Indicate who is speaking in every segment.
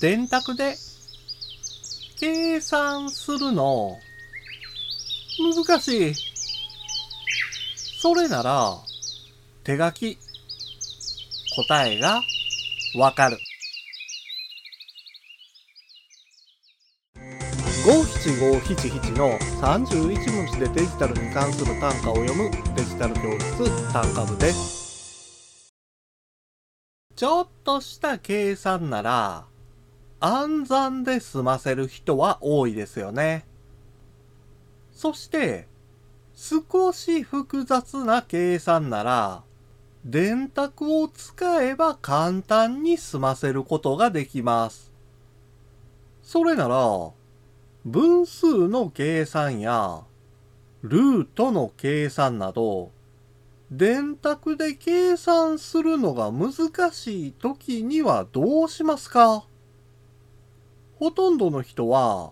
Speaker 1: 電卓で計算するの難しい。それなら手書き答えがわかる。五七五七七の31文字でデジタルに関する単価を読むデジタル教室単価部です。ちょっとした計算なら暗算で済ませる人は多いですよね。そして少し複雑な計算なら電卓を使えば簡単に済ませることができます。それなら分数の計算やルートの計算など電卓で計算するのが難しい時にはどうしますか？ほとんどの人は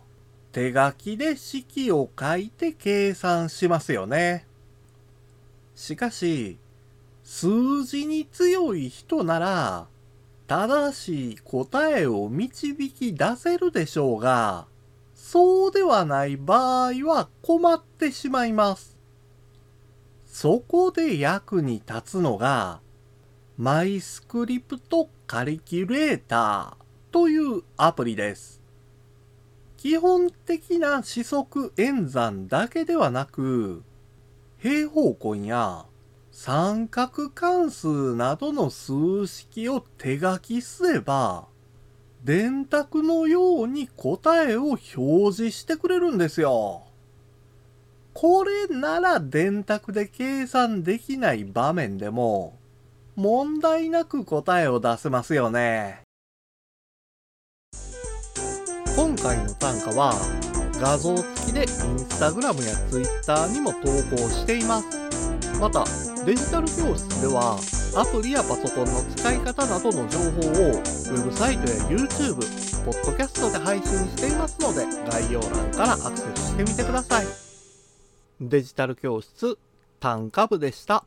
Speaker 1: 手書きで式を書いて計算しますよね。しかし数字に強い人なら正しい答えを導き出せるでしょうがそうではない場合は困ってしまいます。そこで役に立つのが、マイスクリプトカリキュレーターというアプリです。基本的な四則演算だけではなく、平方根や三角関数などの数式を手書きすれば、電卓のように答えを表示してくれるんですよ。これなら電卓で計算できない場面でも問題なく答えを出せますよね。今回の単価は画像付きでインスタグラムやツイッターにも投稿しています。またデジタル教室ではアプリやパソコンの使い方などの情報をウェブサイトや YouTube、ポッドキャストで配信していますので概要欄からアクセスしてみてください。デジタル教室単価部でした。